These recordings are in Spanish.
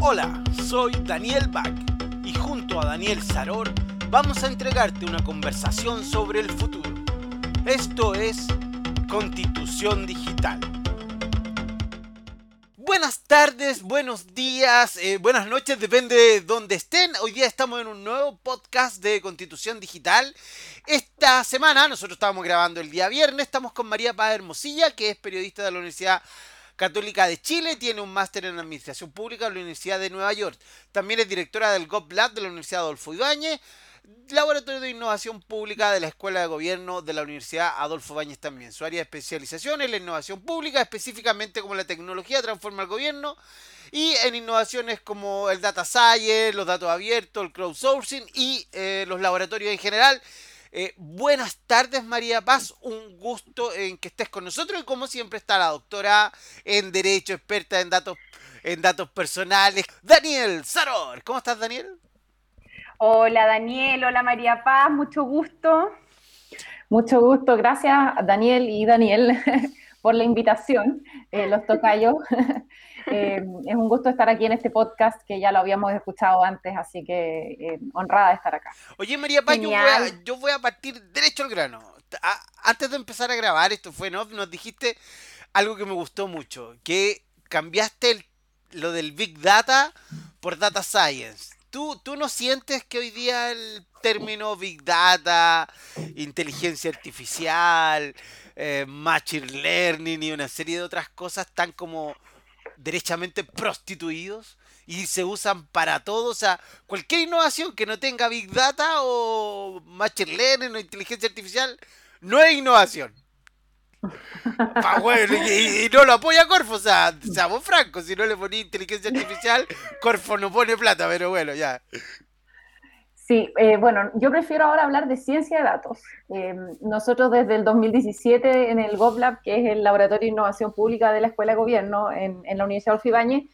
Hola, soy Daniel Bach y junto a Daniel Saror vamos a entregarte una conversación sobre el futuro. Esto es Constitución Digital. Buenas tardes, buenos días, eh, buenas noches, depende de dónde estén. Hoy día estamos en un nuevo podcast de Constitución Digital. Esta semana, nosotros estábamos grabando el día viernes, estamos con María Paz Hermosilla, que es periodista de la Universidad Católica de Chile, tiene un máster en Administración Pública en la Universidad de Nueva York. También es directora del GovLab de la Universidad Adolfo Ibáñez, Laboratorio de Innovación Pública de la Escuela de Gobierno de la Universidad Adolfo Ibáñez también. Su área de especialización es la innovación pública, específicamente como la tecnología transforma el gobierno y en innovaciones como el data science, los datos abiertos, el crowdsourcing y eh, los laboratorios en general. Eh, buenas tardes, María Paz. Un gusto en que estés con nosotros. Y como siempre está la doctora en Derecho, experta en datos, en datos personales, Daniel Saror. ¿Cómo estás, Daniel? Hola, Daniel. Hola, María Paz. Mucho gusto. Mucho gusto. Gracias, Daniel y Daniel, por la invitación. Eh, los yo. Eh, es un gusto estar aquí en este podcast que ya lo habíamos escuchado antes, así que eh, honrada de estar acá. Oye, María Paz, yo voy, a, partir derecho al grano. antes de empezar a grabar, esto fue, ¿no? Nos dijiste algo que me gustó mucho, que cambiaste lo del Big Data por Data Science. ¿Tú, ¿Tú no sientes que hoy día el término Big Data, inteligencia artificial, eh, Machine Learning y una serie de otras cosas están como derechamente prostituidos y se usan para todo. O sea, cualquier innovación que no tenga Big Data o Machine Learning o inteligencia artificial no es innovación. y, no lo apoya Corfo, o sea, seamos francos, si no le ponía inteligencia artificial, Corfo no pone plata, pero bueno, ya. Sí, eh, bueno, yo prefiero ahora hablar de ciencia de datos. Eh, nosotros desde el 2017 en el GovLab, que es el Laboratorio de Innovación Pública de la Escuela de Gobierno en, la Universidad de Orfibáñez,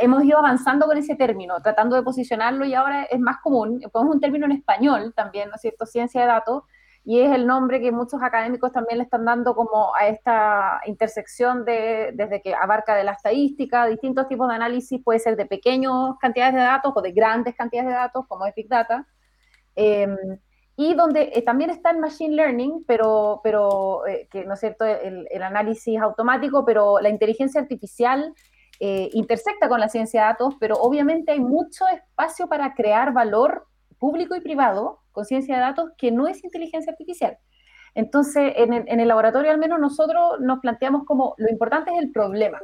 hemos ido avanzando con ese término, tratando de posicionarlo y ahora es más común. Ponemos un término en español también, ¿no es cierto? Ciencia de datos, y es el nombre que muchos académicos también le están dando como a esta intersección de, desde que abarca de la estadística, distintos tipos de análisis, puede ser de pequeñas cantidades de datos o de grandes cantidades de datos, como es Big Data, em, y donde eh, también está el Machine Learning, pero, pero eh, que no es cierto, el, análisis automático, pero la inteligencia artificial eh, intersecta con la ciencia de datos, pero obviamente hay mucho espacio para crear valor público y privado con ciencia de datos que no es inteligencia artificial. Entonces, en el, laboratorio al menos nosotros nos planteamos como lo importante es el problema.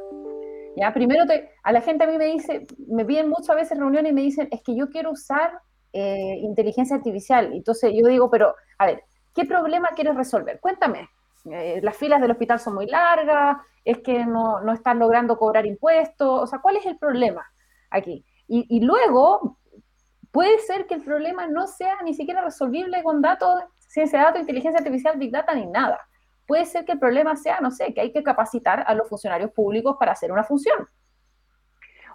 ¿ya? Primero, a la gente a mí me dice, me piden muchas veces reuniones y me dicen, es que yo quiero usar eh, inteligencia artificial. Entonces yo digo, pero, a ver, ¿qué problema quieres resolver? Cuéntame. Eh, las filas del hospital son muy largas, es que no, no, están logrando cobrar impuestos, o sea, ¿cuál es el problema aquí? Y luego puede ser que el problema no sea ni siquiera resolvible con datos, ciencia de datos, inteligencia artificial, big data, ni nada. Puede ser que el problema sea, no sé, que hay que capacitar a los funcionarios públicos para hacer una función.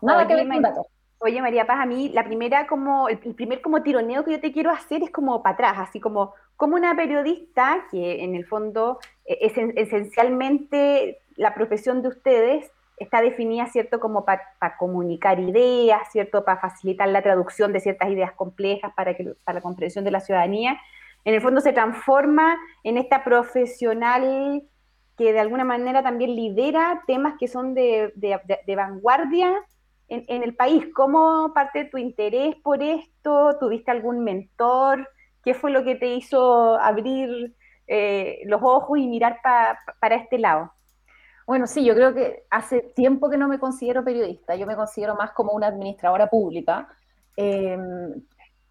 Nada que ver con datos. Oye, María Paz, a mí la primera como, el, primer como tironeo que yo te quiero hacer es como para atrás, así como, como una periodista que en el fondo e, es esencialmente la profesión de ustedes está definida, ¿cierto?, como para comunicar ideas, ¿cierto?, para facilitar la traducción de ciertas ideas complejas para, que, para la comprensión de la ciudadanía. En el fondo se transforma en esta profesional que de alguna manera también lidera temas que son de, vanguardia en, el país. ¿Cómo parte de tu interés por esto? ¿Tuviste algún mentor? ¿Qué fue lo que te hizo abrir eh, los ojos y mirar para este lado? Bueno, sí, yo creo que hace tiempo que no me considero periodista, yo me considero más como una administradora pública. Em,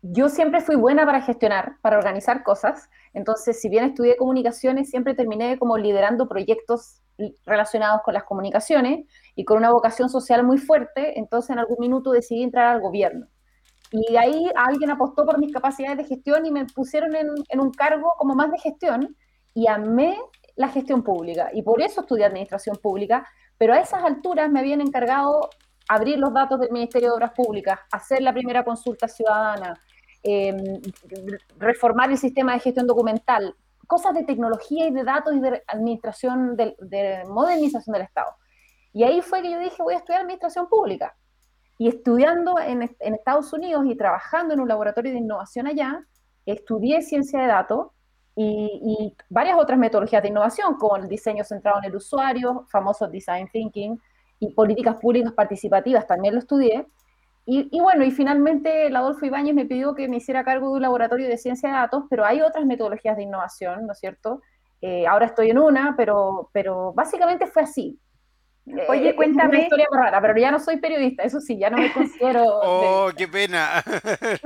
yo siempre fui buena para gestionar, para organizar cosas, entonces si bien estudié comunicaciones, siempre terminé como liderando proyectos relacionados con las comunicaciones y con una vocación social muy fuerte, entonces en algún minuto decidí entrar al gobierno. Y ahí alguien apostó por mis capacidades de gestión y me pusieron en, en un cargo como más de gestión y amé la gestión pública y por eso estudié administración pública, pero a esas alturas me habían encargado abrir los datos del Ministerio de Obras Públicas, hacer la primera consulta ciudadana, em, reformar el sistema de gestión documental, cosas de tecnología y de datos y de administración, de, de, modernización del Estado. Y ahí fue que yo dije, voy a estudiar administración pública. Y estudiando en, Estados Unidos y trabajando en un laboratorio de innovación allá, estudié ciencia de datos y, varias otras metodologías de innovación, como el diseño centrado en el usuario, famoso design thinking, y políticas públicas participativas, también lo estudié. Y, bueno, y finalmente el Adolfo Ibáñez me pidió que me hiciera cargo de un laboratorio de ciencia de datos, pero hay otras metodologías de innovación, ¿no es cierto? Eh, ahora estoy en una, pero, pero básicamente fue así. Oye, eh, cuéntame. una historia muy rara, pero ya no soy periodista, eso sí, ya no me considero. ¡Oh, qué pena!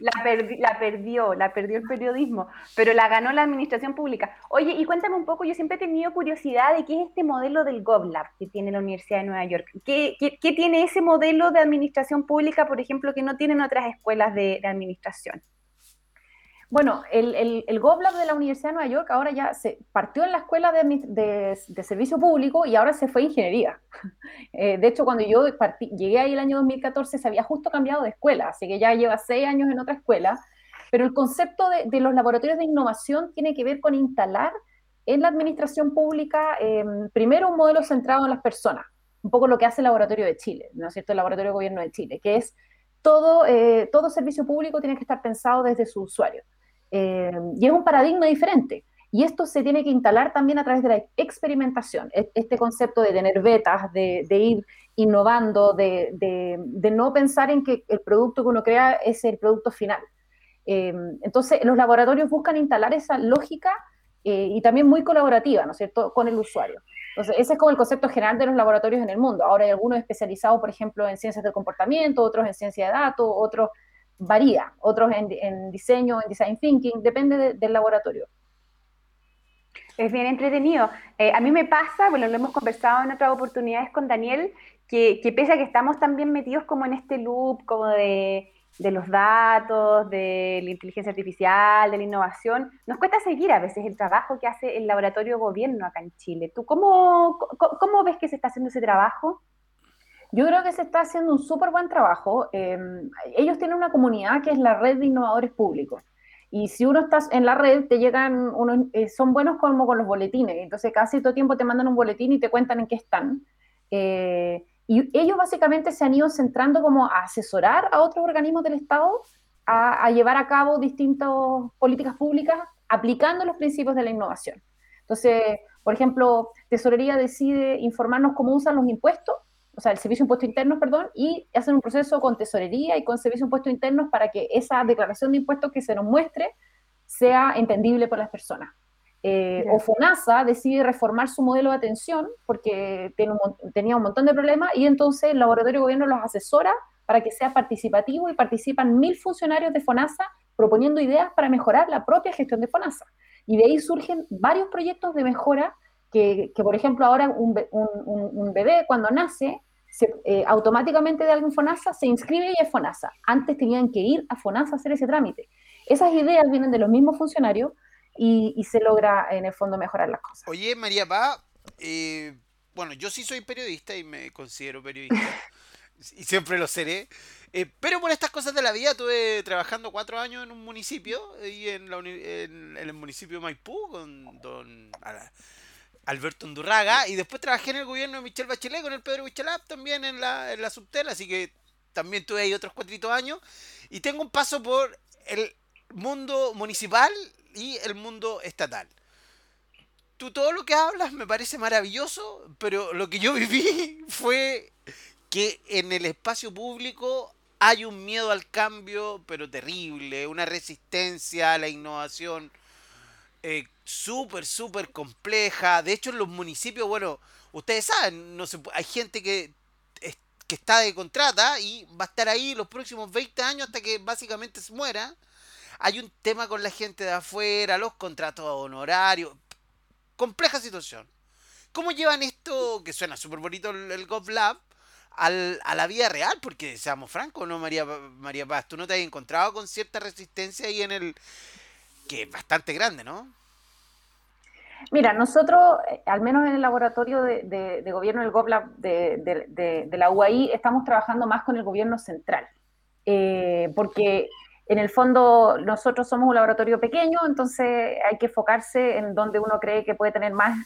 la, la perdió, la perdió el periodismo, pero la ganó la administración pública. Oye, y cuéntame un poco, yo siempre he tenido curiosidad de qué es este modelo del GovLab que tiene la Universidad de Nueva York. ¿Qué, qué, tiene ese modelo de administración pública, por ejemplo, que no tienen otras escuelas de administración? Bueno, el, el, GovLab de la Universidad de Nueva York ahora ya se partió en la escuela de, de, servicio público y ahora se fue a ingeniería. Eh, de hecho, cuando yo llegué ahí el año 2014 se había justo cambiado de escuela, así que ya lleva seis años en otra escuela. Pero el concepto de, de los laboratorios de innovación tiene que ver con instalar en la administración pública, em, primero, un modelo centrado en las personas, un poco lo que hace el Laboratorio de Chile, ¿no es cierto? El Laboratorio de Gobierno de Chile, que es todo, eh, todo servicio público tiene que estar pensado desde su usuario. Eh, y es un paradigma diferente. Y esto se tiene que instalar también a través de la experimentación, e-, este concepto de tener betas, de, ir innovando, de, no pensar en que el producto que uno crea es el producto final. Eh, entonces, los laboratorios buscan instalar esa lógica eh, y también muy colaborativa, ¿no es cierto?, con el usuario. Entonces, ese es como el concepto general de los laboratorios en el mundo. Ahora hay algunos especializados, por ejemplo, en ciencias del comportamiento, otros en ciencia de datos, otros varía, otros en, diseño, en design thinking, depende del laboratorio. Es bien entretenido. Eh, a mí me pasa, bueno, lo hemos conversado en otras oportunidades con Daniel, que, pese a que estamos también metidos como en este loop, como de, los datos, de la inteligencia artificial, de la innovación, nos cuesta seguir a veces el trabajo que hace el laboratorio gobierno acá en Chile. ¿Tú cómo, cómo ves que se está haciendo ese trabajo? Yo creo que se está haciendo un súper buen trabajo. Em, ellos tienen una comunidad que es la red de innovadores públicos. Y si uno está en la red, te llegan, uno, eh, son buenos como con los boletines. Entonces, casi todo tiempo te mandan un boletín y te cuentan en qué están. Eh, y ellos básicamente se han ido centrando como a asesorar a otros organismos del Estado a, a llevar a cabo distintas políticas públicas aplicando los principios de la innovación. Entonces, por ejemplo, Tesorería decide informarnos cómo usan los impuestos o sea, el Servicio de Impuestos Internos, perdón, y hacen un proceso con tesorería y con Servicio de Impuestos Internos para que esa declaración de impuestos que se nos muestre sea entendible por las personas. Eh, o FONASA decide reformar su modelo de atención porque tenía un montón de problemas y entonces el laboratorio de gobierno los asesora para que sea participativo y participan mil funcionarios de FONASA proponiendo ideas para mejorar la propia gestión de FONASA. Y de ahí surgen varios proyectos de mejora que, por ejemplo, ahora un, bebé cuando nace, eh, automáticamente de algún FONASA se inscribe y es FONASA. Antes tenían que ir a FONASA a hacer ese trámite. Esas ideas vienen de los mismos funcionarios y, se logra en el fondo mejorar las cosas. Oye, María Pa, eh, bueno, yo sí soy periodista y me considero periodista. y siempre lo seré. Eh, pero por estas cosas de la vida estuve trabajando cuatro años en un municipio, y en, en, el municipio de Maipú, con don Alberto Undurraga, y después trabajé en el gobierno de Michelle Bachelet con el Pedro Huichalap también en la, en subtel, así que también tuve ahí otros cuatritos años, y tengo un paso por el mundo municipal y el mundo estatal. Tú todo lo que hablas me parece maravilloso, pero lo que yo viví fue que en el espacio público hay un miedo al cambio, pero terrible, una resistencia a la innovación eh, súper, súper compleja. De hecho, en los municipios, bueno, ustedes saben, no se, hay gente que, que está de contrata y va a estar ahí los próximos 20 años hasta que básicamente se muera. Hay un tema con la gente de afuera, los contratos honorarios. Compleja situación. ¿Cómo llevan esto, que suena súper bonito el, GovLab, al, a la vida real? Porque seamos francos, ¿no, María, María Paz? ¿Tú no te has encontrado con cierta resistencia ahí en el... que es bastante grande, ¿no? Mira, nosotros, eh, al menos en el laboratorio de, gobierno del GovLab de, la UAI, estamos trabajando más con el gobierno central, eh, porque en el fondo nosotros somos un laboratorio pequeño, entonces hay que enfocarse en donde uno cree que puede tener más,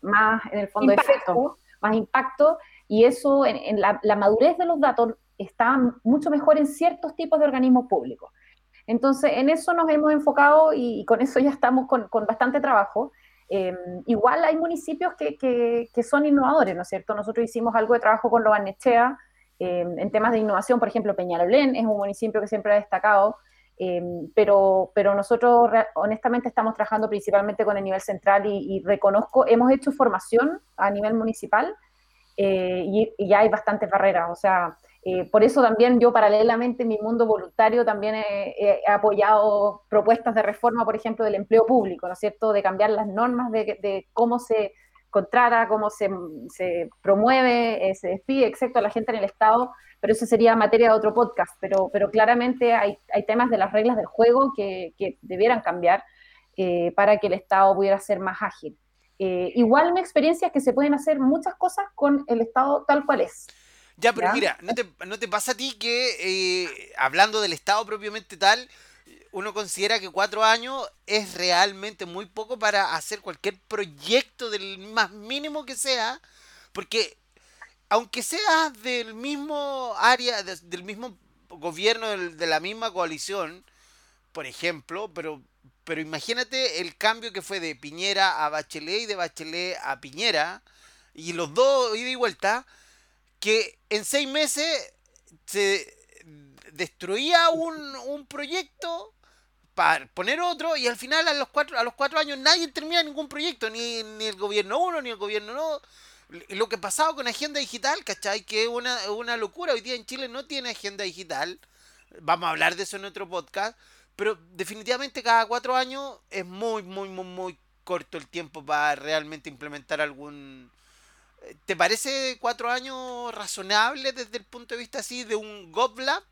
más en el fondo, efecto, más impacto, y eso, en, la, madurez de los datos, está mucho mejor en ciertos tipos de organismos públicos. Entonces, en eso nos hemos enfocado y, con eso ya estamos con, bastante trabajo. Em, igual hay municipios que, que, son innovadores, ¿no es cierto? Nosotros hicimos algo de trabajo con los Barnechea em, en temas de innovación, por ejemplo, Peñalolén es un municipio que siempre ha destacado, em, pero, pero nosotros honestamente estamos trabajando principalmente con el nivel central y, y reconozco, hemos hecho formación a nivel municipal eh, y, ya hay bastantes barreras, o sea, eh, por eso también yo paralelamente en mi mundo voluntario también he, apoyado propuestas de reforma, por ejemplo, del empleo público, ¿no es cierto? De cambiar las normas de, cómo se contrata, cómo se, promueve, eh, se despide, excepto a la gente en el Estado, pero eso sería materia de otro podcast, pero, pero claramente hay, temas de las reglas del juego que, debieran cambiar para que el Estado pudiera ser más ágil. Igual mi experiencia es que se pueden hacer muchas cosas con el Estado tal cual es. Ya, pero mira, ¿no te, ¿no te, pasa a ti que, eh, hablando del Estado propiamente tal, uno considera que cuatro años es realmente muy poco para hacer cualquier proyecto del más mínimo que sea? Porque aunque sea del mismo área, del mismo gobierno, de la misma coalición, por ejemplo, pero, pero imagínate el cambio que fue de Piñera a Bachelet y de Bachelet a Piñera, y los dos ida y vuelta, que en seis meses se destruía un, proyecto para poner otro y al final a los cuatro, a los cuatro años nadie termina ningún proyecto, ni, ni el gobierno uno, ni el gobierno no. Lo que pasaba con agenda digital, ¿cachai? Que es una, una locura. Hoy día en Chile no tiene agenda digital. Vamos a hablar de eso en otro podcast. Pero definitivamente cada cuatro años es muy, muy, muy, muy corto el tiempo para realmente implementar algún, ¿Te parece cuatro años razonable desde el punto de vista así de un GovLab?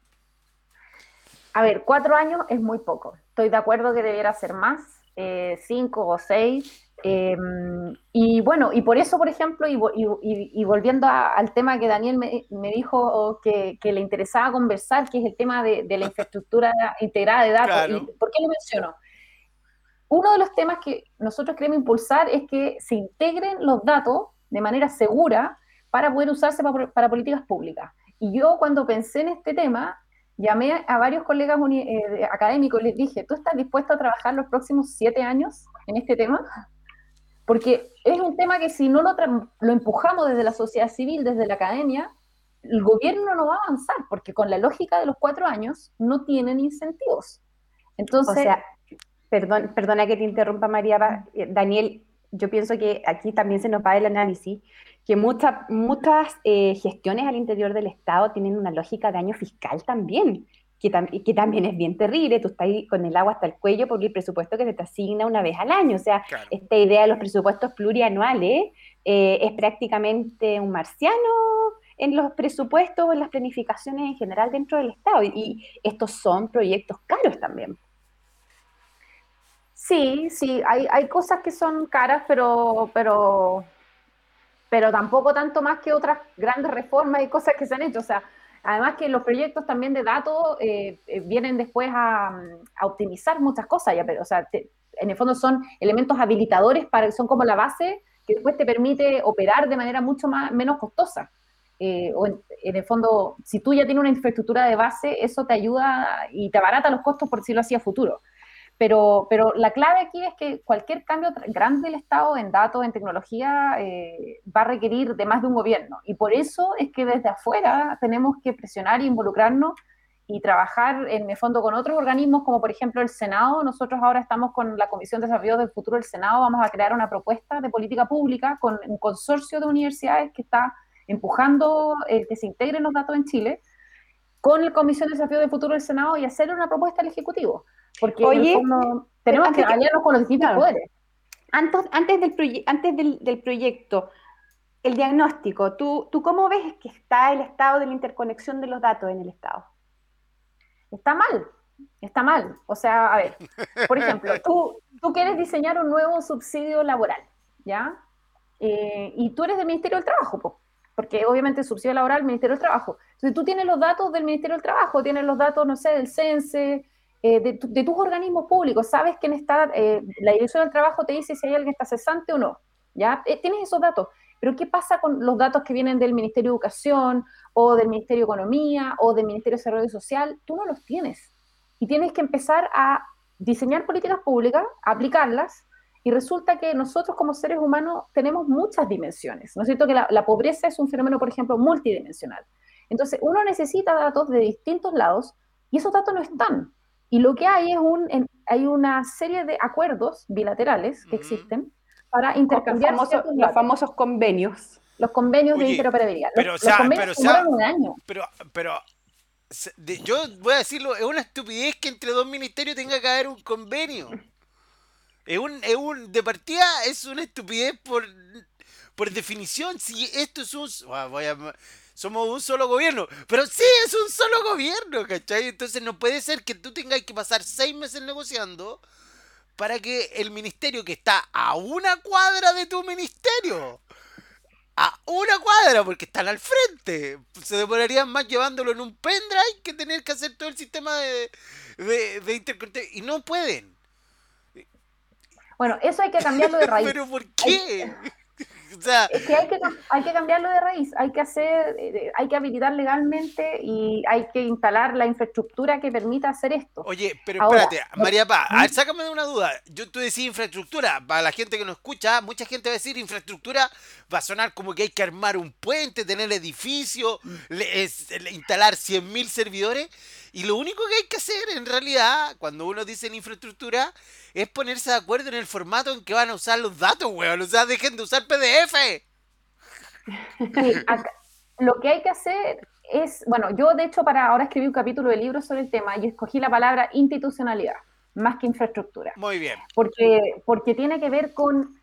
A ver, cuatro años es muy poco. Estoy de acuerdo que debiera ser más, eh, cinco o seis. Em, y bueno, y por eso, por ejemplo, y, volviendo al tema que Daniel me, dijo que, le interesaba conversar, que es el tema de, la infraestructura integrada de datos. ¿Por qué lo menciono? Uno de los temas que nosotros queremos impulsar es que se integren los datos de manera segura para poder usarse para, políticas públicas. Y yo cuando pensé en este tema, llamé a varios colegas eh, académicos y les dije, ¿tú estás dispuesto a trabajar los próximos siete años en este tema? Porque es un tema que si no lo, empujamos desde la sociedad civil, desde la academia, el gobierno no va a avanzar, porque con la lógica de los cuatro años no tienen incentivos. Entonces, o sea, perdón, perdona que te interrumpa, María. Eh, Daniel, yo pienso que aquí también se nos va el análisis, que muchas muchas eh, gestiones al interior del Estado tienen una lógica de año fiscal también, que, que también es bien terrible. Tú estás ahí con el agua hasta el cuello por el presupuesto que se te asigna una vez al año. O sea, esta idea de los presupuestos plurianuales eh, es prácticamente un marciano en los presupuestos, en las planificaciones en general dentro del Estado. y estos son proyectos caros también. Sí, sí, hay, hay cosas que son caras, pero, pero, pero tampoco tanto más que otras grandes reformas y cosas que se han hecho. O sea, además que los proyectos también de datos eh, eh, vienen después a, optimizar muchas cosas, ya, pero, o sea, en el fondo son elementos habilitadores para son como la base que después te permite operar de manera mucho más, menos costosa. Eh, o en, el fondo, si tú ya tienes una infraestructura de base, eso te ayuda y te abarata los costos por si lo hacía futuro. Pero, pero la clave aquí es que cualquier cambio grande del Estado en datos, en tecnología, eh, va a requerir de más de un gobierno. Y por eso es que desde afuera tenemos que presionar e involucrarnos y trabajar en el fondo con otros organismos, como por ejemplo el Senado. Nosotros ahora estamos con la Comisión de Desarrollo del Futuro del Senado, vamos a crear una propuesta de política pública con un consorcio de universidades que está empujando el que se integren los datos en Chile, con la Comisión de Desarrollo del Futuro del Senado y hacer una propuesta al Ejecutivo. Porque Oye, tenemos que aliarnos con los distintos poderes. Antes, antes, del, antes del, proyecto, el diagnóstico, ¿tú, ¿tú cómo ves que está el estado de la interconexión de los datos en el Estado? Está mal, está mal. O sea, a ver, por ejemplo, tú, tú quieres diseñar un nuevo subsidio laboral, ¿ya? Eh, y tú eres del Ministerio del Trabajo, porque obviamente el subsidio laboral, el Ministerio del Trabajo. Entonces tú tienes los datos del Ministerio del Trabajo, tienes los datos, no sé, del CENSE, eh, de, tus organismos públicos, sabes quién está, eh, la dirección del trabajo te dice si hay alguien que está cesante o no, ¿ya? Eh, tienes esos datos. Pero ¿qué pasa con los datos que vienen del Ministerio de Educación o del Ministerio de Economía o del Ministerio de Desarrollo Social? Tú no los tienes. Y tienes que empezar a diseñar políticas públicas, aplicarlas, y resulta que nosotros como seres humanos tenemos muchas dimensiones. ¿No es cierto que la, pobreza es un fenómeno, por ejemplo, multidimensional? Entonces, uno necesita datos de distintos lados y esos datos no están. Y lo que hay es un, hay una serie de acuerdos bilaterales que existen para intercambiar los famosos, los famosos convenios. Los convenios de interoperabilidad. Pero, los, o sea, pero, un año. Pero, pero yo voy a decirlo, es una estupidez que entre dos ministerios tenga que haber un convenio. Es un, es un, de partida es una estupidez por, por definición. Si esto es un. somos un solo gobierno. Pero sí, es un solo gobierno, ¿cachai? Entonces no puede ser que tú tengas que pasar seis meses negociando para que el ministerio que está a una cuadra de tu ministerio. A una cuadra, porque están al frente. Se demorarían más llevándolo en un pendrive que tener que hacer todo el sistema de, de, de Y no pueden. Bueno, eso hay que cambiarlo de raíz. ¿Pero por qué? es que hay, que hay que cambiarlo de raíz, hay que hacer, eh, hay que habilitar legalmente y hay que instalar la infraestructura que permita hacer esto. Oye, pero espérate, María Paz, a ver, sácame de una duda. Yo tú decís infraestructura, para la gente que nos escucha, mucha gente va a decir infraestructura, va a sonar como que hay que armar un puente, tener edificio, instalar 100.000 servidores. Y lo único que hay que hacer en realidad, cuando uno dice en infraestructura, es ponerse de acuerdo en el formato en que van a usar los datos, weón. O sea, dejen de usar PDF. lo que hay que hacer es, bueno, yo de hecho para ahora escribí un capítulo de libro sobre el tema y escogí la palabra institucionalidad, más que infraestructura. Muy bien. Porque, porque tiene que ver con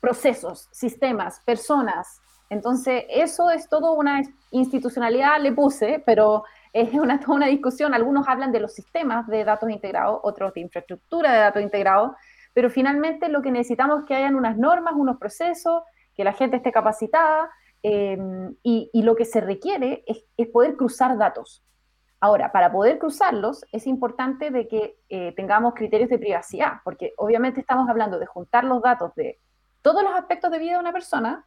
procesos, sistemas, personas. Entonces, eso es todo una institucionalidad, le puse, pero es una, toda una discusión. Algunos hablan de los sistemas de datos integrados, otros de infraestructura de datos integrados, pero finalmente lo que necesitamos es que hayan unas normas, unos procesos, que la gente esté capacitada eh, y, lo que se requiere es, poder cruzar datos. Ahora, para poder cruzarlos es importante de que eh, tengamos criterios de privacidad, porque obviamente estamos hablando de juntar los datos de todos los aspectos de vida de una persona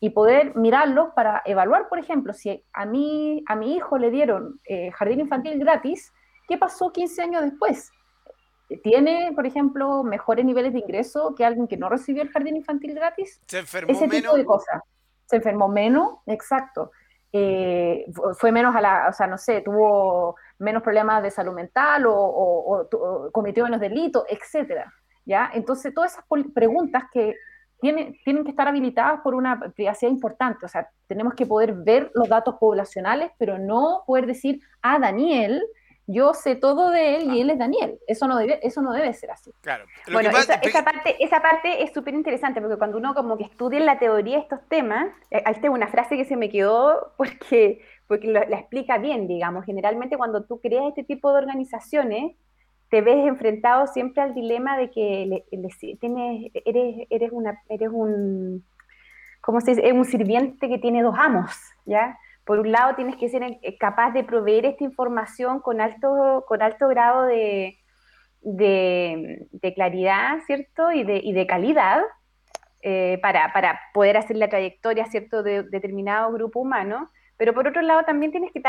y poder mirarlos para evaluar, por ejemplo, si a mí, a mi hijo le dieron eh, jardín infantil gratis, ¿qué pasó 15 años después? ¿Tiene, por ejemplo, mejores niveles de ingreso que alguien que no recibió el jardín infantil gratis? ¿Se enfermó Ese tipo de cosas. ¿Se enfermó menos? Exacto. Eh, fue menos a la, o sea, no sé, tuvo menos problemas de salud mental o, o cometió menos delitos, etcétera. ¿Ya? Entonces, todas esas preguntas que tienen, tienen que estar habilitadas por una privacidad importante. O sea, tenemos que poder ver los datos poblacionales, pero no poder decir, ah, Daniel, yo sé todo de él y él es Daniel. Eso no debe, eso no debe ser así. Claro. bueno, esa, parte, esa parte es súper interesante porque cuando uno como que estudia en la teoría estos temas, eh, ahí está una frase que se me quedó porque, porque la explica bien, digamos. Generalmente cuando tú creas este tipo de organizaciones, te ves enfrentado siempre al dilema de que tienes, eres, eres, una, eres un, un sirviente que tiene dos amos, ¿ya? Por un lado tienes que ser eh, capaz de proveer esta información con alto, con alto grado de, de, claridad, ¿cierto? Y de, y de calidad eh, para, para, poder hacer la trayectoria, ¿cierto?, de determinado grupo humano. Pero por otro lado también tienes que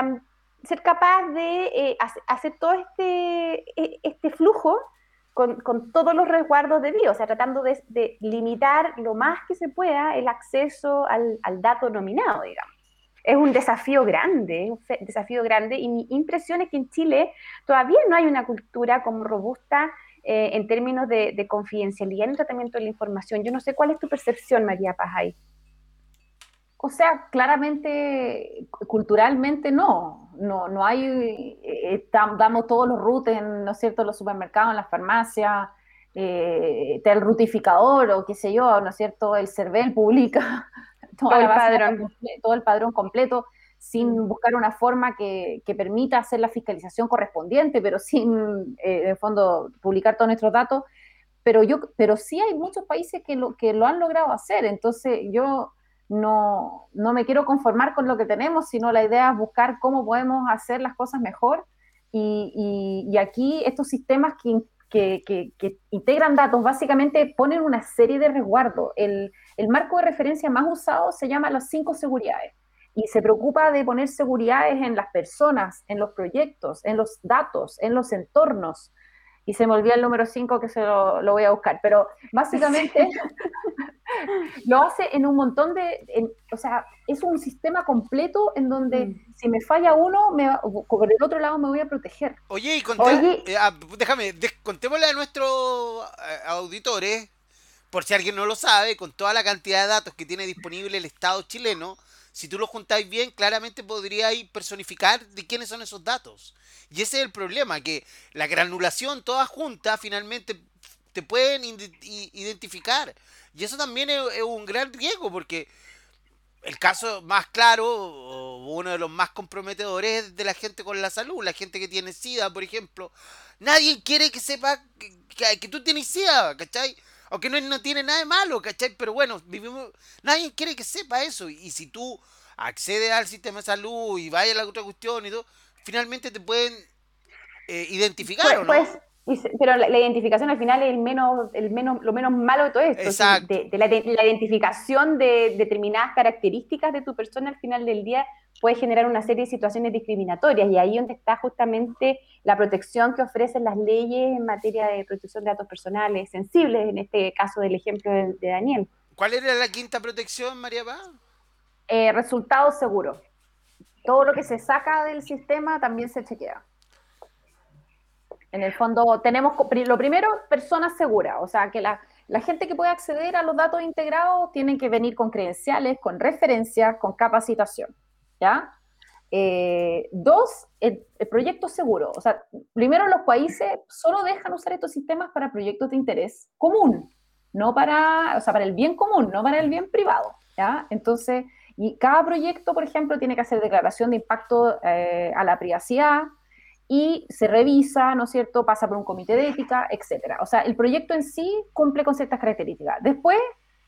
ser capaz de eh, hacer todo este, e, este flujo con, con, todos los resguardos debidos, o sea, tratando de, limitar lo más que se pueda el acceso al, al, dato nominado, digamos. Es un desafío grande, un desafío grande, y mi impresión es que en Chile todavía no hay una cultura como robusta eh, en términos de, de, confidencialidad en el tratamiento de la información. Yo no sé cuál es tu percepción, María Paz, ahí. O sea, claramente, culturalmente no, no, no hay, eh, damos todos los rutes, ¿no es cierto?, en los supermercados, en las farmacias, eh, el rutificador o qué sé yo, ¿no es cierto?, el CERVEL publica todo, el padrón. todo el padrón completo sin mm. buscar una forma que, permita hacer la fiscalización correspondiente, pero sin, eh, en fondo, publicar todos nuestros datos. Pero, yo, pero sí hay muchos países que lo, que lo han logrado hacer. Entonces, yo no, no me quiero conformar con lo que tenemos, sino la idea es buscar cómo podemos hacer las cosas mejor. Y, y, aquí estos sistemas que que, integran datos básicamente ponen una serie de resguardos. El, el, marco de referencia más usado se llama las cinco seguridades y se preocupa de poner seguridades en las personas, en los proyectos, en los datos, en los entornos. Y se me olvidó el número 5 que se lo, lo, voy a buscar, pero básicamente lo hace en un montón de, o sea, es un sistema completo en donde mm. si me falla uno, me, por el otro lado me voy a proteger. Oye, y conté, eh, ah, déjame, contémosle a nuestros eh, auditores, por si alguien no lo sabe, con toda la cantidad de datos que tiene disponible el Estado chileno, si tú lo juntáis bien, claramente podríais personificar de quiénes son esos datos. Y ese es el problema, que la granulación toda junta finalmente te pueden identificar. Y eso también es, un gran riesgo porque el caso más claro, o uno de los más comprometedores es de la gente con la salud, la gente que tiene SIDA, por ejemplo. Nadie quiere que sepa que, que, tú tienes SIDA, ¿cachai? Aunque no, no, tiene nada de malo, ¿cachai? Pero bueno, vivimos, nadie quiere que sepa eso. Y si tú accedes al sistema de salud y vayas a la otra cuestión y todo, finalmente te pueden eh, identificar, pues, ¿o no? Pues, pero la, identificación al final es el menos, el menos, lo menos malo de todo esto. De, la, identificación de determinadas características de tu persona al final del día puede generar una serie de situaciones discriminatorias y ahí donde está justamente la protección que ofrecen las leyes en materia de protección de datos personales sensibles, en este caso del ejemplo de, Daniel. ¿Cuál era la quinta protección, María Paz? Eh, resultados seguros. Todo lo que se saca del sistema también se chequea. En el fondo, tenemos lo primero, personas seguras, o sea, que la, gente que puede acceder a los datos integrados tienen que venir con credenciales, con referencias, con capacitación, ¿ya? Eh, dos, el, proyecto seguro. O sea, primero los países solo dejan usar estos sistemas para proyectos de interés común, no para, o sea, para el bien común, no para el bien privado, ¿ya? Entonces, y cada proyecto, por ejemplo, tiene que hacer declaración de impacto eh, a la privacidad, y se revisa, ¿no es cierto? Pasa por un comité de ética, etcétera. O sea, el proyecto en sí cumple con ciertas características. Después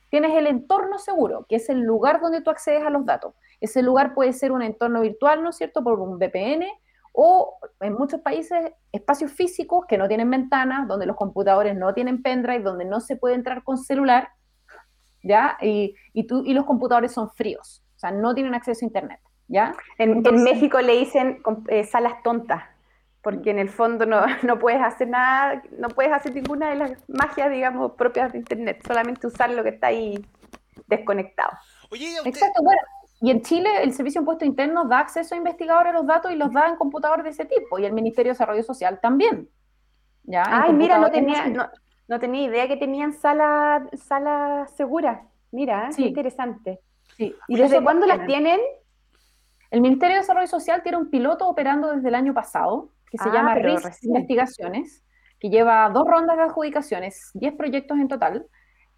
tienes el entorno seguro, que es el lugar donde tú accedes a los datos. Ese lugar puede ser un entorno virtual, ¿no es cierto? Por un VPN o en muchos países espacios físicos que no tienen ventanas, donde los computadores no tienen pendrive, donde no se puede entrar con celular, ¿ya? Y, y, tú, y los computadores son fríos, o sea, no tienen acceso a Internet, ¿ya? En, México le dicen eh, salas tontas porque en el fondo no, no, puedes hacer nada, no puedes hacer ninguna de las magias, digamos, propias de Internet, solamente usar lo que está ahí desconectado. Oye, Exacto, bueno, y en Chile el Servicio de Impuestos Internos da acceso a investigadores a los datos y los da en computadores de ese tipo, y el Ministerio de Desarrollo Social también. ¿Ya? Ay, mira, no tenía, no, tenía idea que tenían sala, sala segura. Mira, qué interesante. Sí. ¿Y desde cuándo las tienen? El Ministerio de Desarrollo Social tiene un piloto operando desde el año pasado, que se ah, llama RIS Investigaciones, que lleva dos rondas de adjudicaciones, 10 proyectos en total,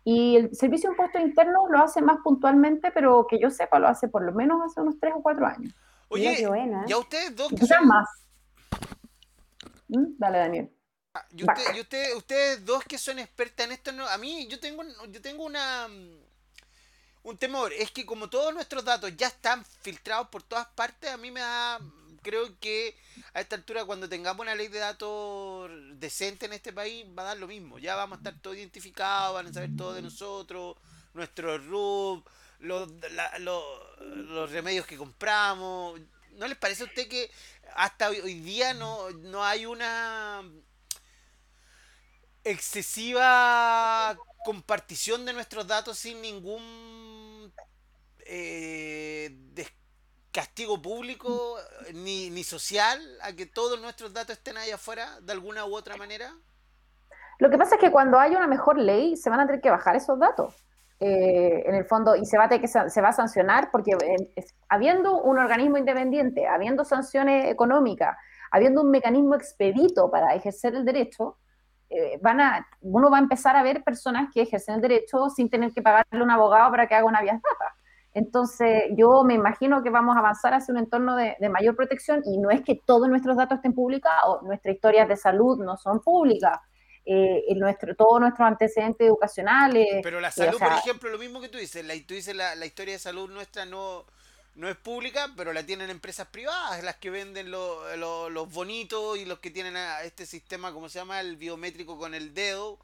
y el Servicio de Impuestos Internos lo hace más puntualmente, pero que yo sepa, lo hace por lo menos hace unos 3 o 4 años. Oye, ya ustedes dos... Que son... más. ¿Mm? Dale, Daniel. Ah, y, usted, ustedes dos que son expertas en esto, no, a mí yo tengo, yo tengo una un temor, es que como todos nuestros datos ya están filtrados por todas partes, a mí me da creo que a esta altura, cuando tengamos una ley de datos decente en este país, va a dar lo mismo. Ya vamos a estar todos identificados, van a saber todo de nosotros, nuestro RUB, los, los remedios que compramos. ¿No les parece a usted que hasta hoy, día no, no hay una excesiva compartición de nuestros datos sin ningún eh, castigo público ni, ni social a que todos nuestros datos estén ahí afuera de alguna u otra manera? Lo que pasa es que cuando hay una mejor ley se van a tener que bajar esos datos. Eh, en el fondo, y se va a que se va a sancionar porque eh, habiendo un organismo independiente, habiendo sanciones económicas, habiendo un mecanismo expedito para ejercer el derecho, eh, van a, uno va a empezar a ver personas que ejercen el derecho sin tener que pagarle a un abogado para que haga una vía. Entonces, yo me imagino que vamos a avanzar hacia un entorno de, mayor protección y no es que todos nuestros datos estén publicados, nuestras historias de salud no son públicas, eh, nuestro, todos nuestros antecedentes educacionales. Pero la salud, por ejemplo, lo mismo que tú dices, la, tú dices la, historia de salud nuestra no, no es pública, pero la tienen empresas privadas, las que venden los bonitos y los que tienen este sistema, ¿cómo se llama? El biométrico con el dedo.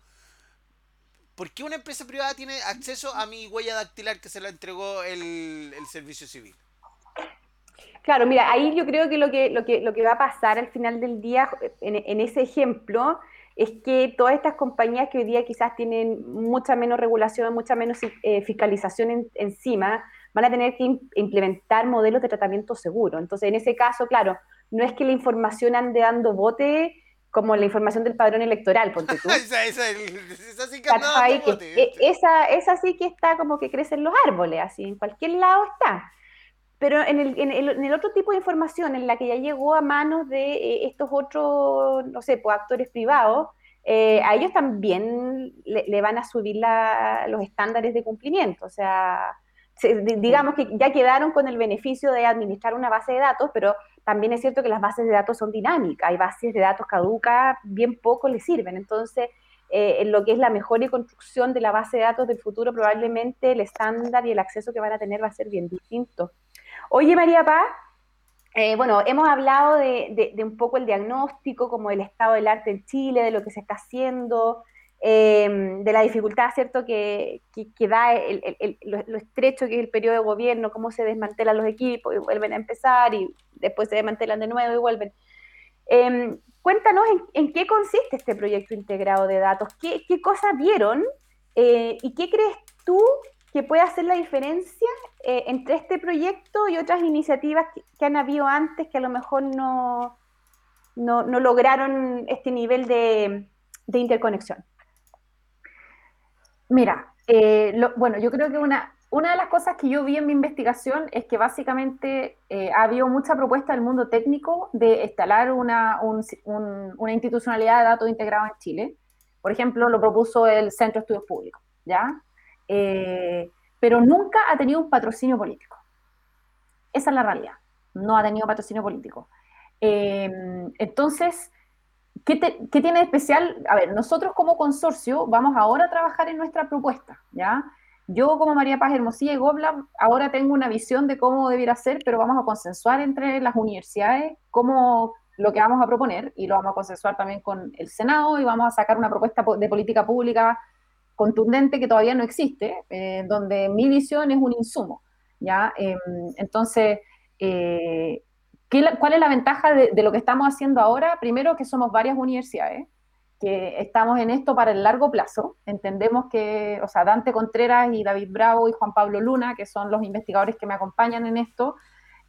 ¿Por qué una empresa privada tiene acceso a mi huella dactilar que se la entregó el, servicio civil? Claro, mira, ahí yo creo que lo que, lo que, lo que va a pasar al final del día, en, ese ejemplo, es que todas estas compañías que hoy día quizás tienen mucha menos regulación, mucha menos eh, fiscalización encima, van a tener que implementar modelos de tratamiento seguro. Entonces, en ese caso, claro, no es que la información ande dando bote como la información del padrón electoral, ponte tú. esa, esa, esa, sí que e, esa, esa sí que está como que crecen los árboles, así, en cualquier lado está. Pero en el, en, el, en el, otro tipo de información, en la que ya llegó a manos de eh, estos otros, no sé, pues, actores privados, eh, a ellos también le, le van a subir la, los estándares de cumplimiento. O sea, digamos que ya quedaron con el beneficio de administrar una base de datos, pero también es cierto que las bases de datos son dinámicas, hay bases de datos caducas, bien poco les sirven. Entonces, eh, en lo que es la mejora y construcción de la base de datos del futuro, probablemente el estándar y el acceso que van a tener va a ser bien distinto. Oye, María Paz, eh, bueno, hemos hablado de, un poco el diagnóstico, como el estado del arte en Chile, de lo que se está haciendo, Em, de la dificultad, ¿cierto?, que, que, da lo, estrecho que es el periodo de gobierno, cómo se desmantelan los equipos y vuelven a empezar y después se desmantelan de nuevo y vuelven. Em, cuéntanos en, qué consiste este proyecto integrado de datos, qué, cosas vieron eh, y qué crees tú que puede hacer la diferencia eh, entre este proyecto y otras iniciativas que, han habido antes que a lo mejor no, no, no lograron este nivel de, de interconexión. Mira, eh, bueno, yo creo que una, una de las cosas que yo vi en mi investigación es que básicamente eh, ha habido mucha propuesta del mundo técnico de instalar una, una institucionalidad de datos integrado en Chile. Por ejemplo, lo propuso el Centro de Estudios Públicos, ¿ya? Eh, pero nunca ha tenido un patrocinio político. Esa es la realidad. No ha tenido patrocinio político. entonces, ¿Qué, tiene especial? A ver, nosotros como consorcio vamos ahora a trabajar en nuestra propuesta, ¿ya? Yo como María Paz Hermosilla y Gobla ahora tengo una visión de cómo debiera ser, pero vamos a consensuar entre las universidades cómo lo que vamos a proponer y lo vamos a consensuar también con el Senado y vamos a sacar una propuesta de política pública contundente que todavía no existe, eh, donde mi visión es un insumo, ¿ya? Em, entonces, eh, ¿Cuál es la ventaja de, lo que estamos haciendo ahora? Primero, que somos varias universidades, que estamos en esto para el largo plazo. Entendemos que, o sea, Dante Contreras y David Bravo y Juan Pablo Luna, que son los investigadores que me acompañan en esto,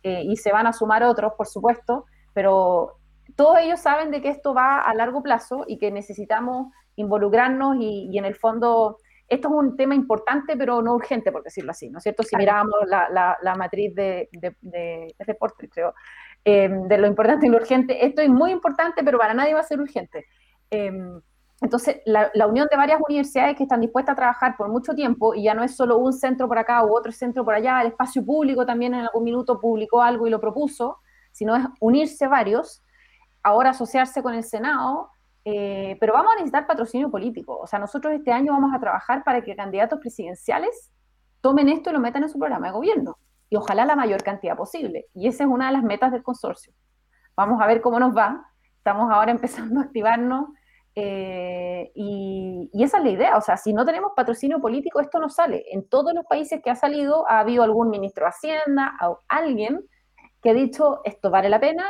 eh, y se van a sumar otros, por supuesto, pero todos ellos saben de que esto va a largo plazo y que necesitamos involucrarnos y en el fondo esto es un tema importante, pero no urgente, por decirlo así, ¿no es cierto? Si miramos la, la, matriz de, de, de, creo, em, de lo importante y lo urgente, esto es muy importante, pero para nadie va a ser urgente. Em, entonces, la, la, unión de varias universidades que están dispuestas a trabajar por mucho tiempo, y ya no es solo un centro por acá u otro centro por allá, el espacio público también en algún minuto publicó algo y lo propuso, sino es unirse varios, ahora asociarse con el Senado, eh, pero vamos a necesitar patrocinio político. O sea, nosotros este año vamos a trabajar para que candidatos presidenciales tomen esto y lo metan en su programa de gobierno. Y ojalá la mayor cantidad posible. Y esa es una de las metas del consorcio. Vamos a ver cómo nos va. Estamos ahora empezando a activarnos. Eh, y, y, esa es la idea. O sea, si no tenemos patrocinio político, esto no sale. En todos los países que ha salido, ha habido algún ministro de Hacienda o alguien que ha dicho esto vale la pena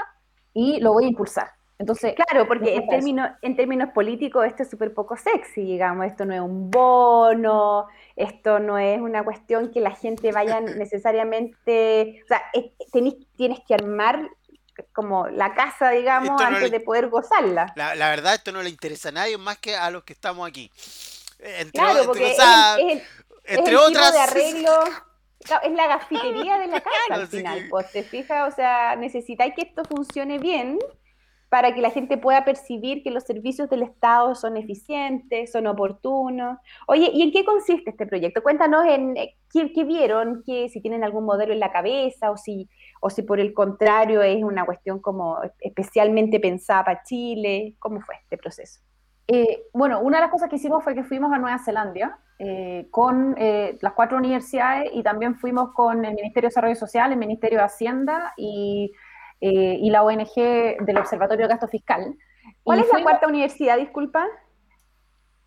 y lo voy a impulsar. Entonces, claro, porque en términos, en términos políticos esto es súper poco sexy, digamos, esto no es un bono, esto no es una cuestión que la gente vaya necesariamente, o sea, tienes que armar como la casa, digamos, antes de poder gozarla. La, verdad, esto no le interesa a nadie más que a los que estamos aquí. Entre, claro, porque entre otras... de arreglo es la gafitería de la casa al final, pues te fijas, o sea, necesitáis que esto funcione bien para que la gente pueda percibir que los servicios del Estado son eficientes, son oportunos. Oye, ¿y en qué consiste este proyecto? Cuéntanos en eh, qué, vieron, que si tienen algún modelo en la cabeza o si, o si por el contrario es una cuestión como especialmente pensada para Chile. ¿Cómo fue este proceso? Eh, bueno, una de las cosas que hicimos fue que fuimos a Nueva Zelanda eh, con eh, las cuatro universidades y también fuimos con el Ministerio de Desarrollo Social, el Ministerio de Hacienda y, y la ONG del Observatorio de Gasto Fiscal. ¿Cuál es la cuarta universidad, disculpa?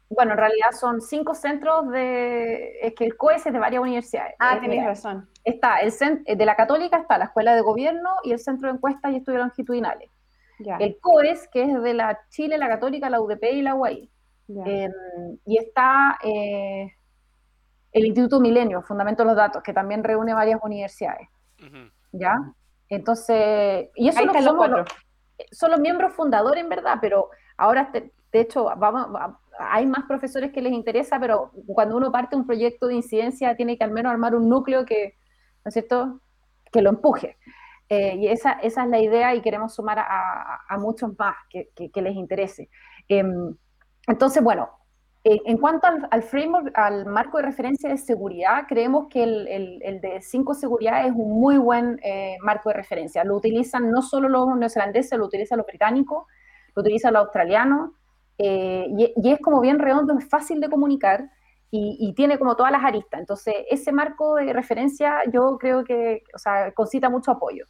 Bueno, en realidad son cinco centros de. Es que el COES es de varias universidades. Ah, tienes razón. Está el de la Católica, está la Escuela de Gobierno y el Centro de Encuestas y Estudios Longitudinales. El COES, que es de la Chile, la Católica, la UDP y la UAI. Em, y está eh, el Instituto Milenio, Fundamento de los Datos, que también reúne varias universidades. ¿Ya? Entonces, y eso lo somos los, son los miembros fundadores, en verdad, pero ahora, de hecho, vamos, hay más profesores que les interesa, pero cuando uno parte un proyecto de incidencia, tiene que al menos armar un núcleo que, ¿no es cierto?, que lo empuje. Eh, y esa, esa, es la idea y queremos sumar a, muchos más que, les interese. Em, entonces, bueno, en cuanto al, framework, al marco de referencia de seguridad, creemos que el, el, de cinco seguridad es un muy buen eh, marco de referencia. Lo utilizan no solo los neozelandeses, lo utilizan los británicos, lo utilizan los australianos, eh, y, es como bien redondo, es fácil de comunicar y, tiene como todas las aristas. Entonces, ese marco de referencia yo creo que, o sea, concita mucho apoyo.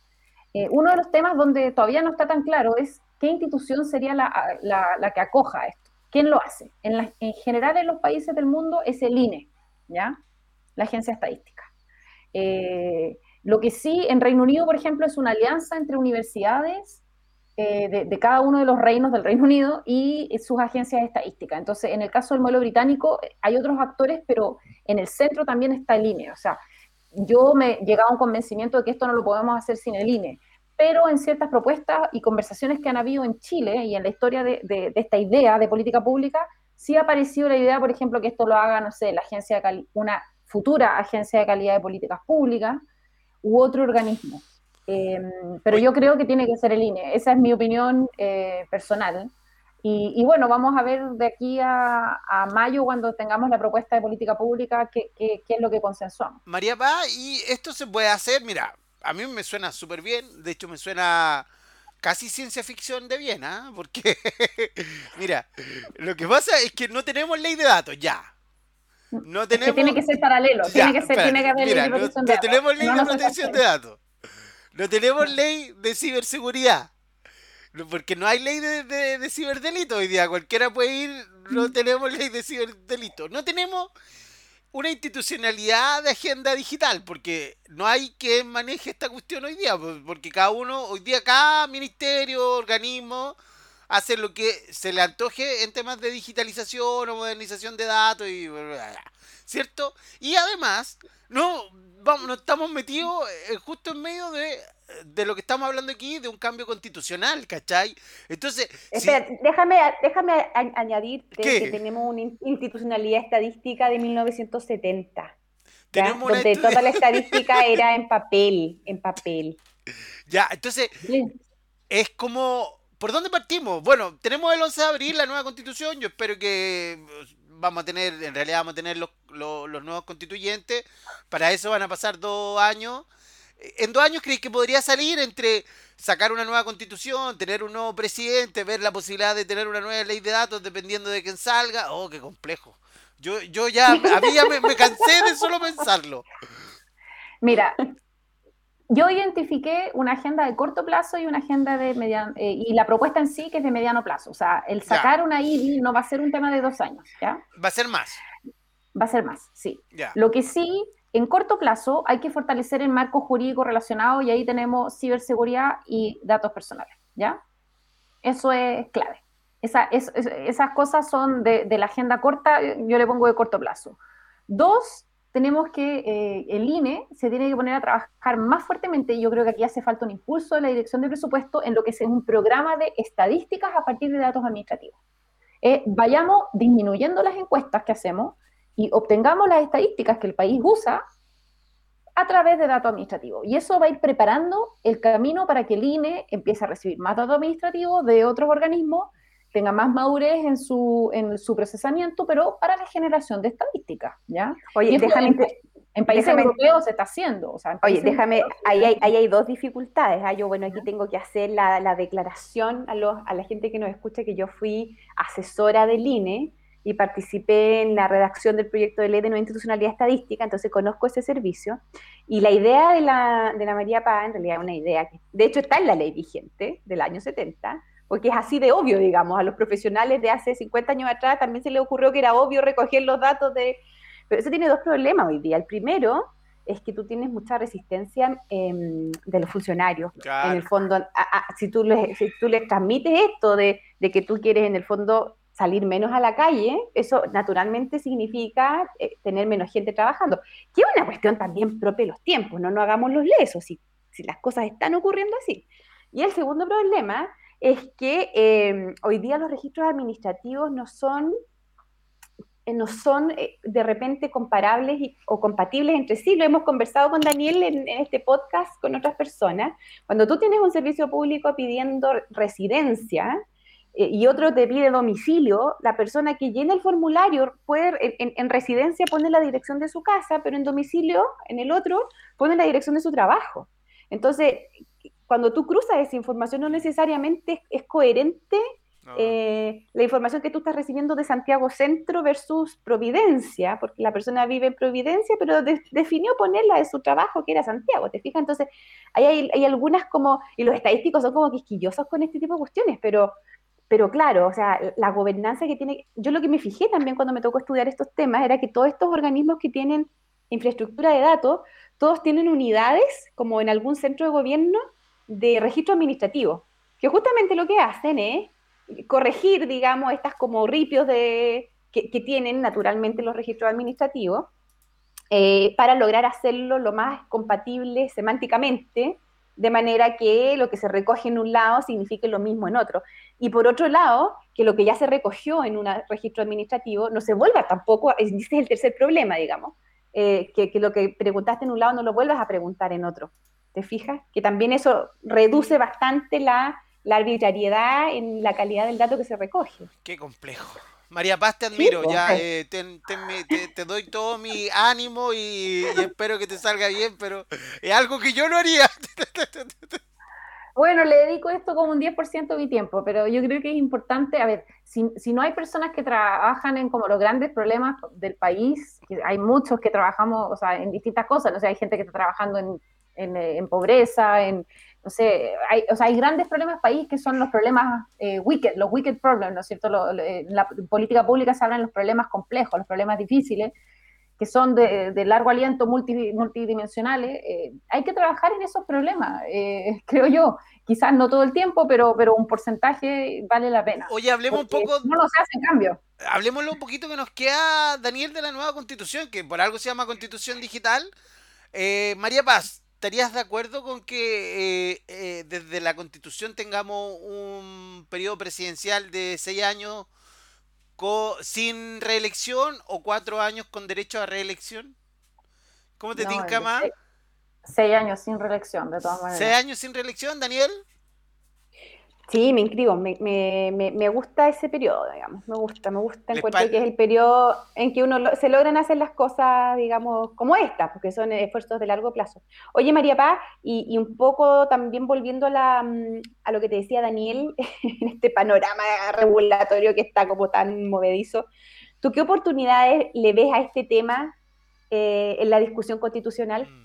Eh, uno de los temas donde todavía no está tan claro es qué institución sería la, la, que acoja esto. ¿Quién lo hace? En, en, general en los países del mundo es el INE, ¿ya? La Agencia Estadística. Eh, lo que sí, en Reino Unido, por ejemplo, es una alianza entre universidades eh, de, cada uno de los reinos del Reino Unido y sus agencias estadísticas. Entonces, en el caso del modelo británico, hay otros actores, pero en el centro también está el INE. O sea, yo me llegaba a un convencimiento de que esto no lo podemos hacer sin el INE, pero en ciertas propuestas y conversaciones que han habido en Chile y en la historia de, esta idea de política pública, sí ha aparecido la idea, por ejemplo, que esto lo haga, no sé, la agencia una futura agencia de calidad de políticas públicas u otro organismo. Em, pero yo creo que tiene que ser el INE. Esa es mi opinión eh, personal. Y, bueno, vamos a ver de aquí a, mayo, cuando tengamos la propuesta de política pública, qué, es lo que consensuamos. María Paz, y esto se puede hacer, mira, a mí me suena súper bien, de hecho me suena casi ciencia ficción de bien, ¿ah? Porque, mira, lo que pasa es que no tenemos ley de datos, ya. No tenemos... tiene que ser paralelo, tiene que, ser, tiene que haber ley de protección de datos. tenemos ley de protección de datos. No tenemos ley de ciberseguridad. Porque no hay ley de, de, ciberdelito hoy día. Cualquiera puede ir, no mm. tenemos ley de ciberdelito. No tenemos una institucionalidad de agenda digital, porque no hay quien maneje esta cuestión hoy día, porque cada uno, hoy día cada ministerio, organismo, hace lo que se le antoje en temas de digitalización o modernización de datos y ¿cierto? Y además, no vamos, no estamos metidos eh, justo en medio de, lo que estamos hablando aquí, de un cambio constitucional, ¿cachai? Entonces... déjame, déjame añadir que tenemos una institucionalidad estadística de 1970. donde toda la estadística era en papel, en papel. Ya, entonces, es como... ¿Por dónde partimos? Bueno, tenemos el 11 de abril la nueva constitución, yo espero que vamos a tener, en realidad vamos a tener los, los, nuevos constituyentes. Para eso van a pasar dos años. ¿En dos años creéis que podría salir entre sacar una nueva constitución, tener un nuevo presidente, ver la posibilidad de tener una nueva ley de datos dependiendo de quién salga? Oh, qué complejo. Yo, yo ya, a mí ya me cansé de solo pensarlo. Mira, yo identifiqué una agenda de corto plazo y una agenda de mediano, eh, y la propuesta en sí que es de mediano plazo. O sea, el sacar una IBI no va a ser un tema de dos años, ¿ya? Va a ser más. Va a ser más, sí. Lo que sí, en corto plazo hay que fortalecer el marco jurídico relacionado y ahí tenemos ciberseguridad y datos personales, ¿ya? Eso es clave. Esa, esas cosas son de, de la agenda corta, yo le pongo de corto plazo. Dos, tenemos que, eh, el INE se tiene que poner a trabajar más fuertemente, yo creo que aquí hace falta un impulso de la dirección de presupuesto en lo que es un programa de estadísticas a partir de datos administrativos. Eh, vayamos disminuyendo las encuestas que hacemos y obtengamos las estadísticas que el país usa a través de datos administrativos. Y eso va a ir preparando el camino para que el INE empiece a recibir más datos administrativos de otros organismos tenga más madurez en su, en su procesamiento, pero para la generación de estadísticas, ¿ya? Oye, déjame, En países europeos se está haciendo. Oye, déjame, ahí hay, hay, dos dificultades. ¿ah? Yo, bueno, aquí tengo que hacer la, la declaración a, los, a la gente que nos escucha que yo fui asesora del INE y participé en la redacción del proyecto de ley de nueva institucionalidad estadística, entonces conozco ese servicio. Y la idea de la, de la María Paz, en realidad es una idea que, de hecho, está en la ley vigente del año 70, porque es así de obvio, digamos, a los profesionales de hace 50 años atrás también se les ocurrió que era obvio recoger los datos de... Pero eso tiene dos problemas hoy día. El primero es que tú tienes mucha resistencia em, de los funcionarios. En el fondo, si, tú les, si tú les transmites esto de, de que tú quieres en el fondo salir menos a la calle, eso naturalmente significa eh, tener menos gente trabajando, que es una cuestión también propia de los tiempos, no, no hagamos los lesos, si, si las cosas están ocurriendo así. Y el segundo problema es que em, hoy día los registros administrativos no son, eh, no son eh, de repente comparables o compatibles entre sí. Lo hemos conversado con Daniel en, en, este podcast con otras personas. Cuando tú tienes un servicio público pidiendo residencia, eh, y otro te pide domicilio, la persona que llena el formulario puede, en, residencia pone la dirección de su casa, pero en domicilio, en el otro, pone la dirección de su trabajo. Entonces, cuando tú cruzas esa información, no necesariamente es, coherente eh, la información que tú estás recibiendo de Santiago Centro versus Providencia, porque la persona vive en Providencia, pero definió ponerla de su trabajo, que era Santiago, ¿te fijas? Entonces, hay, hay, algunas como, y los estadísticos son como quisquillosos con este tipo de cuestiones, pero pero claro, o sea, la gobernanza que tiene, yo lo que me fijé también cuando me tocó estudiar estos temas era que todos estos organismos que tienen infraestructura de datos, todos tienen unidades, como en algún centro de gobierno, de registro administrativo, que justamente lo que hacen es corregir, digamos, estas como ripios de, que, tienen naturalmente los registros administrativos, eh, para lograr hacerlo lo más compatible semánticamente de manera que lo que se recoge en un lado signifique lo mismo en otro. Y por otro lado, que lo que ya se recogió en un registro administrativo no se vuelva tampoco, ese es el tercer problema, digamos, eh, que, lo que preguntaste en un lado no lo vuelvas a preguntar en otro. ¿Te fijas? Que también eso reduce bastante la, la arbitrariedad en la calidad del dato que se recoge. Qué complejo. María Paz, te admiro, pues, ya eh, te, doy todo mi ánimo y, espero que te salga bien, pero es algo que yo no haría. Bueno, le dedico esto como un 10% de mi tiempo, pero yo creo que es importante, a ver, si, si, no hay personas que trabajan en como los grandes problemas del país, hay muchos que trabajamos, o sea, en distintas cosas, no sé, hay gente que está trabajando en, en, en pobreza, en, no sé, hay, o sea, hay grandes problemas país que son los problemas eh, wicked, los wicked problems, ¿no es cierto? en la política pública se hablan los problemas complejos, los problemas difíciles, que son de, largo aliento multidimensionales. Eh, hay que trabajar en esos problemas, eh, creo yo. Quizás no todo el tiempo, pero, pero un porcentaje vale la pena. Oye, hablemos un poco... No, no se hace en cambio. Hablemoslo un poquito que nos queda, Daniel, de la nueva constitución, que por algo se llama constitución digital. María Paz, ¿Estarías de acuerdo con que eh, eh, desde la constitución tengamos un periodo presidencial de seis años sin reelección o cuatro años con derecho a reelección? ¿Cómo te tinca más? Seis, años sin reelección, de todas maneras. ¿Seis años sin reelección, Daniel? Sí, me inscribo, me, me, me, gusta ese periodo, digamos, me gusta, me gusta, encuentro que es el periodo en que uno se logran hacer las cosas, digamos, como esta, porque son esfuerzos de largo plazo. Oye, María Paz, y, y, un poco también volviendo a, la, mm, a lo que te decía Daniel, en este panorama regulatorio que está como tan movedizo, ¿tú qué oportunidades le ves a este tema eh, en la discusión constitucional? Mm.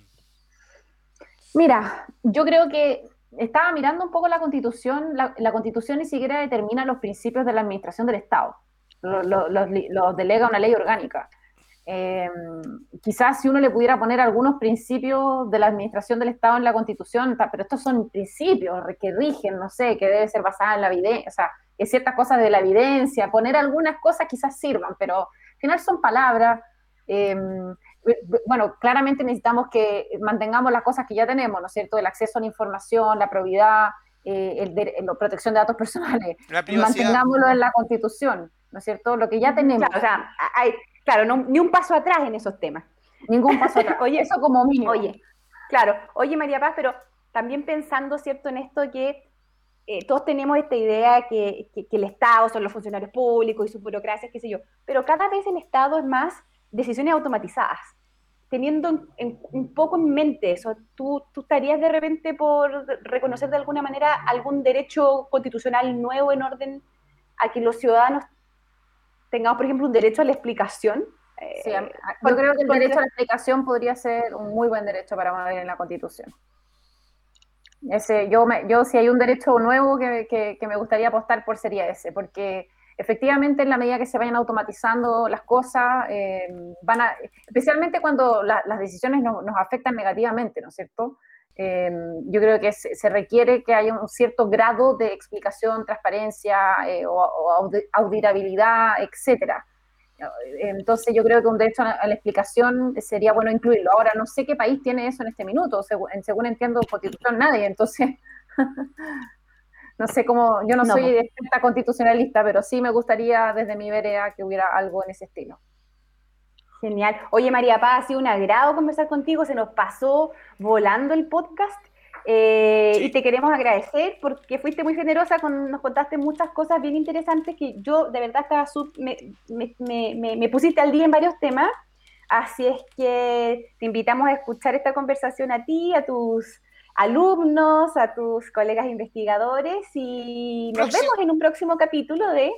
Mira, yo creo que estaba mirando un poco la constitución, la, constitución ni siquiera determina los principios de la administración del Estado, los delega una ley orgánica. Eh, quizás si uno le pudiera poner algunos principios de la administración del Estado en la constitución, pero estos son principios que rigen, no sé, que debe ser basada en la evidencia, o sea, es ciertas cosas de la evidencia, poner algunas cosas quizás sirvan, pero al final son palabras. Eh, bueno, claramente necesitamos que mantengamos las cosas que ya tenemos, ¿no es cierto? El acceso a la información, la probidad, eh, la protección de datos personales. Mantengámoslo en la Constitución, ¿no es cierto? Lo que ya tenemos. Claro, o sea, hay, claro, no, ni un paso atrás en esos temas. Ningún paso atrás. oye, eso como mínimo. Oye, claro. Oye, María Paz, pero también pensando, ¿cierto?, en esto que eh, todos tenemos esta idea que, que, que, el Estado son los funcionarios públicos y sus burocracias, qué sé yo, pero cada vez el Estado es más decisiones automatizadas. teniendo un poco en mente eso, ¿tú, ¿tú estarías de repente por reconocer de alguna manera algún derecho constitucional nuevo en orden a que los ciudadanos tengamos, por ejemplo, un derecho a la explicación? Sí, eh, yo creo que el derecho a la explicación podría ser un muy buen derecho para poner en la Constitución. Ese, yo, me, yo si hay un derecho nuevo que, que, me gustaría apostar por sería ese, porque efectivamente en la medida que se vayan automatizando las cosas, eh, van a, especialmente cuando las decisiones nos afectan negativamente, ¿no es cierto? Eh, yo creo que se, requiere que haya un cierto grado de explicación, transparencia o, o auditabilidad, etcétera. Entonces yo creo que un derecho a la explicación sería bueno incluirlo. Ahora, no sé qué país tiene eso en este minuto, según, según entiendo, constitución nadie, entonces no sé cómo, yo no, soy pues. experta constitucionalista, pero sí me gustaría desde mi vereda que hubiera algo en ese estilo. Genial. Oye, María Paz, ha sido un agrado conversar contigo, se nos pasó volando el podcast. Eh, y te queremos agradecer porque fuiste muy generosa, con, nos contaste muchas cosas bien interesantes que yo de verdad estaba me, me, me, pusiste al día en varios temas. Así es que te invitamos a escuchar esta conversación a ti, a tus alumnos, a tus colegas investigadores y nos vemos en un próximo capítulo de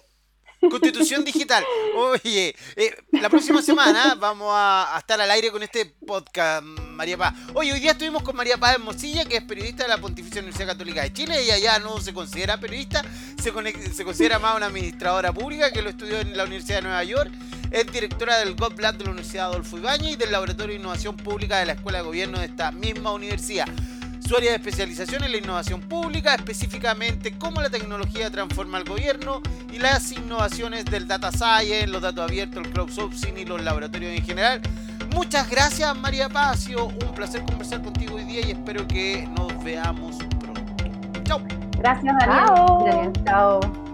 Constitución Digital. Oye, eh, la próxima semana vamos a, estar al aire con este podcast, María Paz. Oye, hoy día estuvimos con María Paz Mosilla, que es periodista de la Pontificia Universidad Católica de Chile. Ella ya no se considera periodista, se, se considera más una administradora pública que lo estudió en la Universidad de Nueva York. Es directora del GovLab de la Universidad Adolfo Ibáñez y del Laboratorio de Innovación Pública de la Escuela de Gobierno de esta misma universidad. Su área de especialización es la innovación pública, específicamente cómo la tecnología transforma el gobierno y las innovaciones del data science, los datos abiertos, el crowdsourcing y los laboratorios en general. Muchas gracias María Paz, un placer conversar contigo hoy día y espero que nos veamos pronto. Chao. Gracias Daniel.